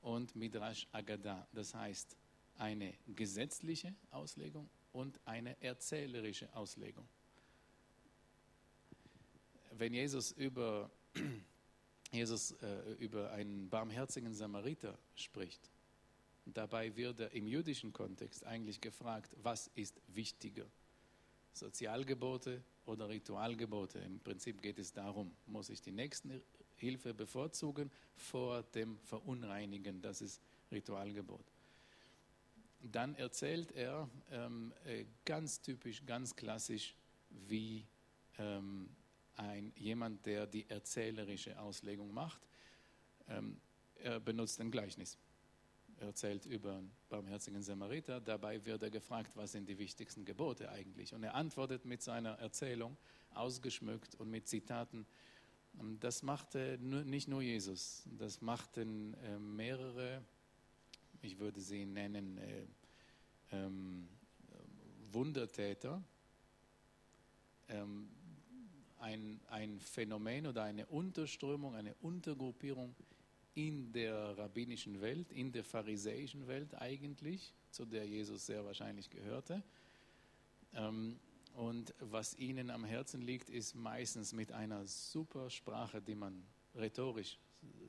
und Midrash Agada. Das heißt eine gesetzliche Auslegung und eine erzählerische Auslegung. Wenn Jesus über, Jesus, äh, über einen barmherzigen Samariter spricht, dabei wird er im jüdischen Kontext eigentlich gefragt, was ist wichtiger? Sozialgebote oder Ritualgebote. Im Prinzip geht es darum, muss ich die Nächstenhilfe bevorzugen vor dem Verunreinigen, das ist Ritualgebot. Dann erzählt er ähm, äh, ganz typisch, ganz klassisch, wie ähm, ein, jemand, der die erzählerische Auslegung macht. Ähm, er benutzt ein Gleichnis erzählt über einen barmherzigen Samariter. Dabei wird er gefragt, was sind die wichtigsten Gebote eigentlich? Und er antwortet mit seiner Erzählung, ausgeschmückt und mit Zitaten. Das machte nicht nur Jesus, das machten äh, mehrere, ich würde sie nennen, äh, ähm, Wundertäter. Ähm, ein, ein Phänomen oder eine Unterströmung, eine Untergruppierung in der rabbinischen Welt, in der pharisäischen Welt eigentlich, zu der Jesus sehr wahrscheinlich gehörte. Ähm, Und was ihnen am Herzen liegt, ist meistens mit einer super Sprache, die man rhetorisch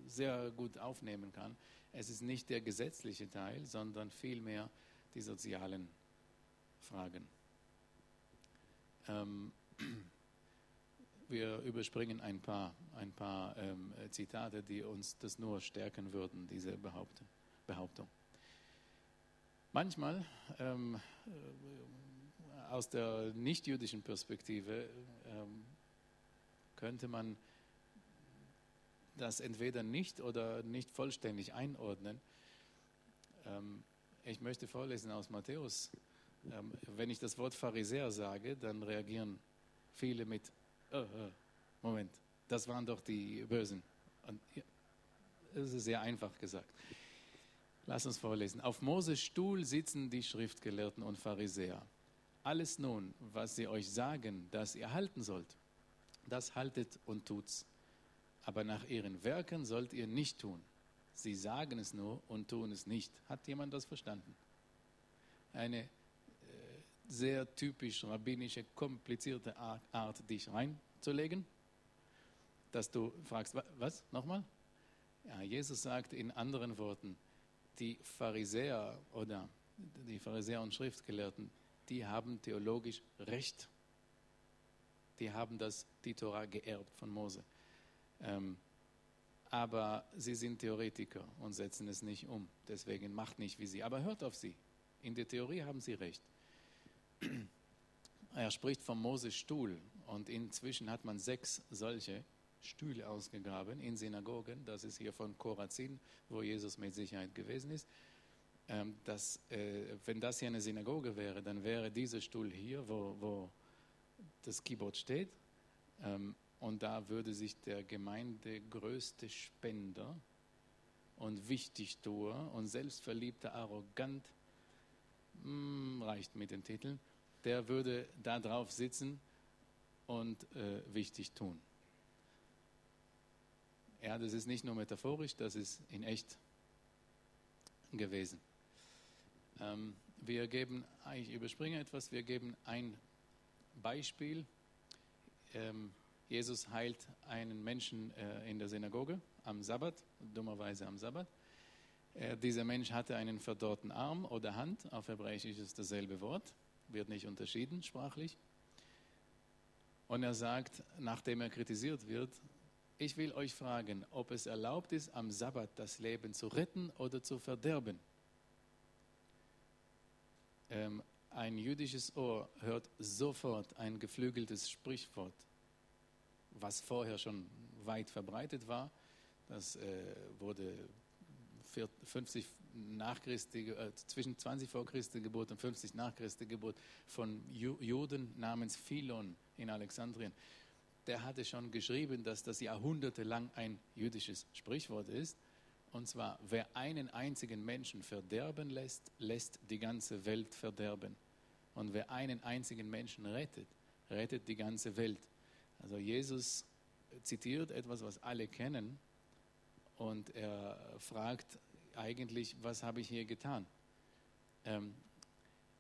sehr gut aufnehmen kann. Es ist nicht der gesetzliche Teil, sondern vielmehr die sozialen Fragen. Ähm, wir überspringen ein paar, ein paar ähm, Zitate, die uns das nur stärken würden, diese Behauptung. Manchmal ähm, äh, aus der nichtjüdischen Perspektive ähm, könnte man das entweder nicht oder nicht vollständig einordnen. Ähm, ich möchte vorlesen aus Matthäus. Ähm, wenn ich das Wort Pharisäer sage, dann reagieren viele mit, oh, oh, Moment, das waren doch die Bösen. Und, ja, das ist sehr einfach gesagt. Lass uns vorlesen. Auf Moses Stuhl sitzen die Schriftgelehrten und Pharisäer. Alles nun, was sie euch sagen, dass ihr halten sollt, das haltet und tut's. Aber nach ihren Werken sollt ihr nicht tun. Sie sagen es nur und tun es nicht. Hat jemand das verstanden? Eine äh, sehr typisch rabbinische, komplizierte Art, dich reinzulegen, dass du fragst, was? Nochmal? Ja, Jesus sagt in anderen Worten, die Pharisäer oder die Pharisäer und Schriftgelehrten, die haben theologisch Recht. Die haben das, die Torah geerbt von Mose. Ähm, aber sie sind Theoretiker und setzen es nicht um. Deswegen macht nicht wie sie. Aber hört auf sie. In der Theorie haben sie recht. Er spricht vom Moses Stuhl und inzwischen hat man sechs solche Stühle ausgegraben in Synagogen. Das ist hier von Korazin, wo Jesus mit Sicherheit gewesen ist. Ähm, dass, äh, wenn das hier eine Synagoge wäre, dann wäre dieser Stuhl hier, wo, wo das Keyboard steht. Ähm, und da würde sich der Gemeinde größte Spender und Wichtigtuer und selbstverliebter Arrogant, hm, reicht mit den Titeln, der würde da drauf sitzen und äh, wichtig tun. Ja, das ist nicht nur metaphorisch, das ist in echt gewesen. Ähm, wir geben, ich überspringe etwas, wir geben ein Beispiel. Ähm, Jesus heilt einen Menschen äh, in der Synagoge am Sabbat, dummerweise am Sabbat. Äh, dieser Mensch hatte einen verdorrten Arm oder Hand, auf Hebräisch ist es dasselbe Wort, wird nicht unterschieden sprachlich. Und er sagt, nachdem er kritisiert wird, ich will euch fragen, ob es erlaubt ist, am Sabbat das Leben zu retten oder zu verderben. Ähm, ein jüdisches Ohr hört sofort ein geflügeltes Sprichwort, was vorher schon weit verbreitet war. Das äh, wurde 50 nach Christi, äh, zwischen 20 vor Christi Geburt und 50 nach Christi Geburt von Juden namens Philon in Alexandrien der hatte schon geschrieben, dass das jahrhundertelang ein jüdisches Sprichwort ist. Und zwar, wer einen einzigen Menschen verderben lässt, lässt die ganze Welt verderben. Und wer einen einzigen Menschen rettet, rettet die ganze Welt. Also Jesus zitiert etwas, was alle kennen. Und er fragt eigentlich, was habe ich hier getan? Ähm,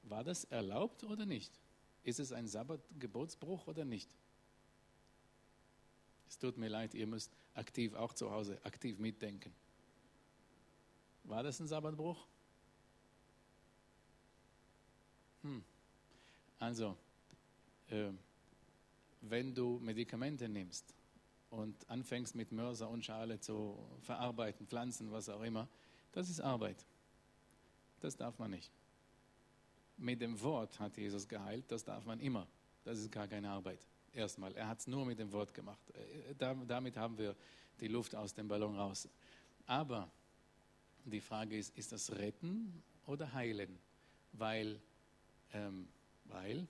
war das erlaubt oder nicht? Ist es ein Sabbatgebotsbruch oder nicht? Es tut mir leid, ihr müsst aktiv auch zu Hause aktiv mitdenken. War das ein Sabbatbruch? Hm. Also, äh, wenn du Medikamente nimmst und anfängst mit Mörser und Schale zu verarbeiten, Pflanzen, was auch immer, das ist Arbeit. Das darf man nicht. Mit dem Wort hat Jesus geheilt, das darf man immer. Das ist gar keine Arbeit erstmal. Er hat es nur mit dem Wort gemacht. Äh, damit haben wir die Luft aus dem Ballon raus. Aber die Frage ist, ist das Retten oder Heilen? Weil, ähm, weil,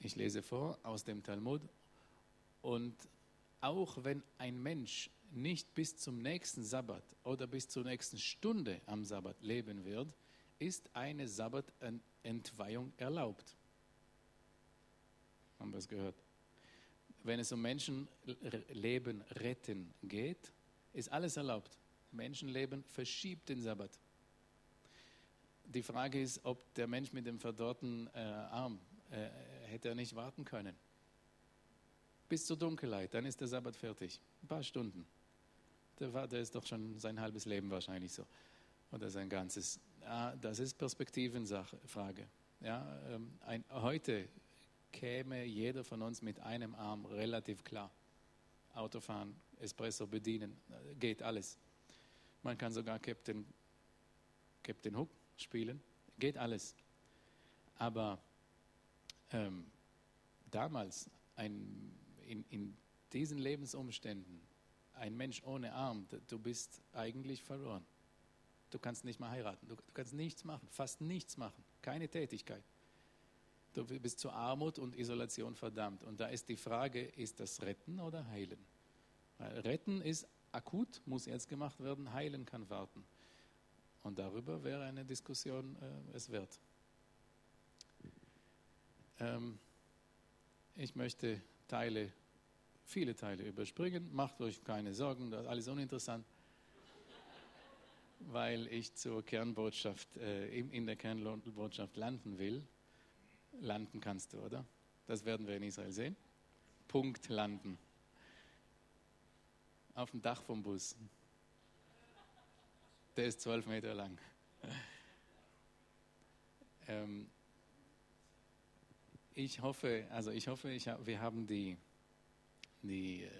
ich lese vor aus dem Talmud, und auch wenn ein Mensch nicht bis zum nächsten Sabbat oder bis zur nächsten Stunde am Sabbat leben wird, ist eine Sabbatentweihung erlaubt haben wir es gehört. Wenn es um Menschenleben retten geht, ist alles erlaubt. Menschenleben verschiebt den Sabbat. Die Frage ist, ob der Mensch mit dem verdorrten äh, Arm äh, hätte er nicht warten können. Bis zur Dunkelheit, dann ist der Sabbat fertig. Ein paar Stunden. Der, war, der ist doch schon sein halbes Leben wahrscheinlich so. Oder sein ganzes. Ah, das ist Perspektivenfrage. Ja, ähm, ein, heute käme jeder von uns mit einem Arm relativ klar. Autofahren, Espresso bedienen, geht alles. Man kann sogar Captain, Captain Hook spielen, geht alles. Aber ähm, damals, ein, in, in diesen Lebensumständen, ein Mensch ohne Arm, du bist eigentlich verloren. Du kannst nicht mehr heiraten, du, du kannst nichts machen, fast nichts machen, keine Tätigkeit. Du bist zu Armut und Isolation verdammt. Und da ist die Frage, ist das Retten oder Heilen? Weil Retten ist akut, muss jetzt gemacht werden, Heilen kann warten. Und darüber wäre eine Diskussion äh, es wert. Ähm, ich möchte Teile, viele Teile überspringen. Macht euch keine Sorgen, das ist alles uninteressant, weil ich zur Kernbotschaft, äh, in, in der Kernbotschaft landen will. Landen kannst du, oder? Das werden wir in Israel sehen. Punkt landen. Auf dem Dach vom Bus. Der ist zwölf Meter lang. ähm, ich hoffe, also ich hoffe, ich, wir haben die, die, äh,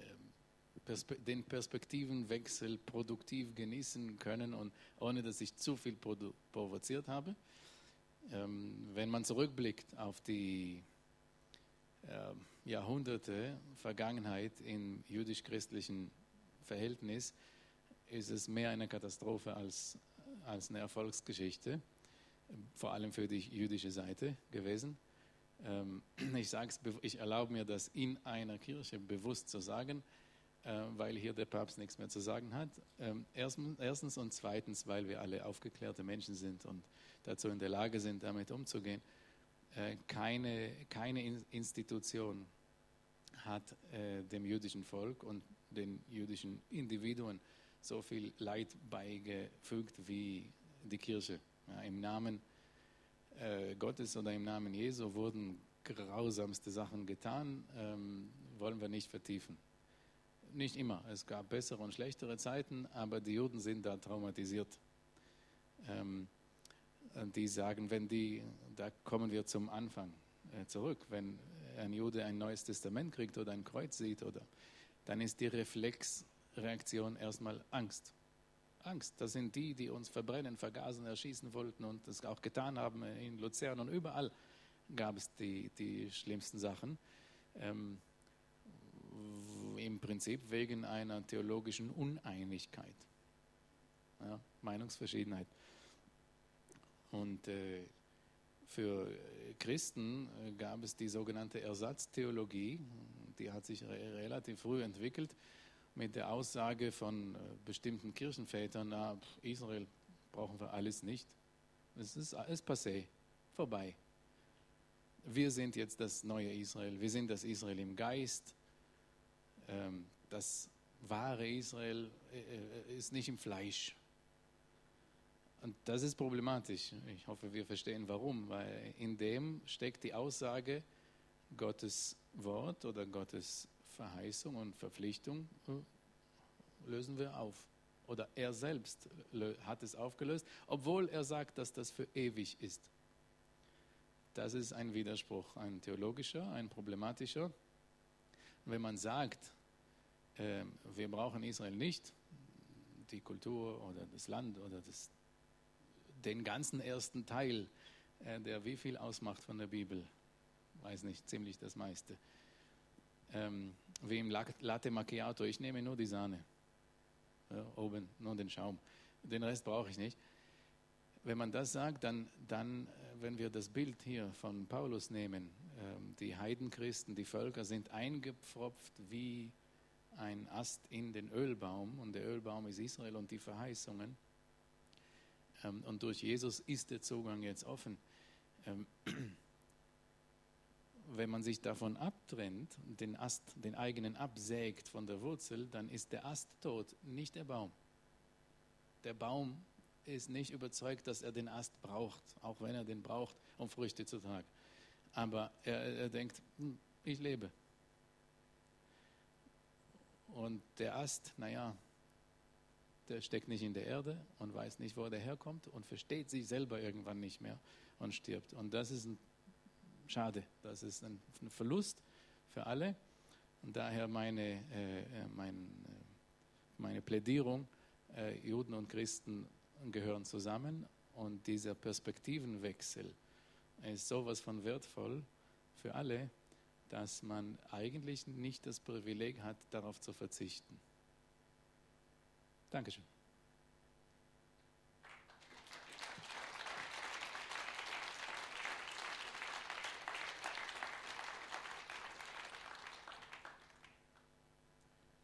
Perspe den Perspektivenwechsel produktiv genießen können und ohne dass ich zu viel provoziert habe. Ähm, wenn man zurückblickt auf die äh, Jahrhunderte Vergangenheit im jüdisch-christlichen Verhältnis, ist es mehr eine Katastrophe als, als eine Erfolgsgeschichte, vor allem für die jüdische Seite gewesen. Ähm, ich, ich erlaube mir das in einer Kirche bewusst zu sagen, äh, weil hier der Papst nichts mehr zu sagen hat. Ähm, erstens und zweitens, weil wir alle aufgeklärte Menschen sind und dazu in der Lage sind, damit umzugehen. Äh, keine, keine Institution hat äh, dem jüdischen Volk und den jüdischen Individuen so viel Leid beigefügt wie die Kirche. Ja, Im Namen äh, Gottes oder im Namen Jesu wurden grausamste Sachen getan, ähm, wollen wir nicht vertiefen. Nicht immer. Es gab bessere und schlechtere Zeiten, aber die Juden sind da traumatisiert. Ähm, die sagen, wenn die, da kommen wir zum Anfang äh, zurück, wenn ein Jude ein neues Testament kriegt oder ein Kreuz sieht, oder, dann ist die Reflexreaktion erstmal Angst. Angst. Das sind die, die uns verbrennen, vergasen, erschießen wollten und das auch getan haben in Luzern und überall gab es die, die schlimmsten Sachen. Ähm, Im Prinzip wegen einer theologischen Uneinigkeit, ja, Meinungsverschiedenheit. Und äh, für Christen äh, gab es die sogenannte Ersatztheologie, die hat sich re relativ früh entwickelt mit der Aussage von äh, bestimmten Kirchenvätern, na, Israel brauchen wir alles nicht. Es ist, ist passé, vorbei. Wir sind jetzt das neue Israel. Wir sind das Israel im Geist. Ähm, das wahre Israel äh, ist nicht im Fleisch. Und das ist problematisch. Ich hoffe, wir verstehen warum, weil in dem steckt die Aussage, Gottes Wort oder Gottes Verheißung und Verpflichtung äh, lösen wir auf. Oder er selbst hat es aufgelöst, obwohl er sagt, dass das für ewig ist. Das ist ein Widerspruch, ein theologischer, ein problematischer. Wenn man sagt, äh, wir brauchen Israel nicht, die Kultur oder das Land oder das, den ganzen ersten Teil, äh, der wie viel ausmacht von der Bibel, weiß nicht, ziemlich das meiste ähm, wie im Latte Macchiato. Ich nehme nur die Sahne. Ja, oben, nur den Schaum. Den Rest brauche ich nicht. Wenn man das sagt, dann, dann, äh, wenn wir das Bild hier von Paulus nehmen, ähm, die Heidenchristen, die Völker sind eingepfropft wie ein Ast in den Ölbaum und der Ölbaum ist Israel und die Verheißungen. Ähm, und durch Jesus ist der Zugang jetzt offen. Ähm, wenn man sich davon abtrennt und den Ast, den eigenen absägt von der Wurzel, dann ist der Ast tot, nicht der Baum. Der Baum ist nicht überzeugt, dass er den Ast braucht, auch wenn er den braucht, um Früchte zu tragen. aber er, er denkt, hm, ich lebe. Und der Ast, naja, der steckt nicht in der Erde und weiß nicht, wo der herkommt und versteht sich selber irgendwann nicht mehr und stirbt. Und das ist ein Schade, das ist ein, Verlust für alle. Und daher meine, äh, äh mein, äh, meine Plädierung, äh, Juden und Christen gehören zusammen und dieser Perspektivenwechsel ist sowas von wertvoll für alle, dass man eigentlich nicht das Privileg hat, darauf zu verzichten. Dankeschön.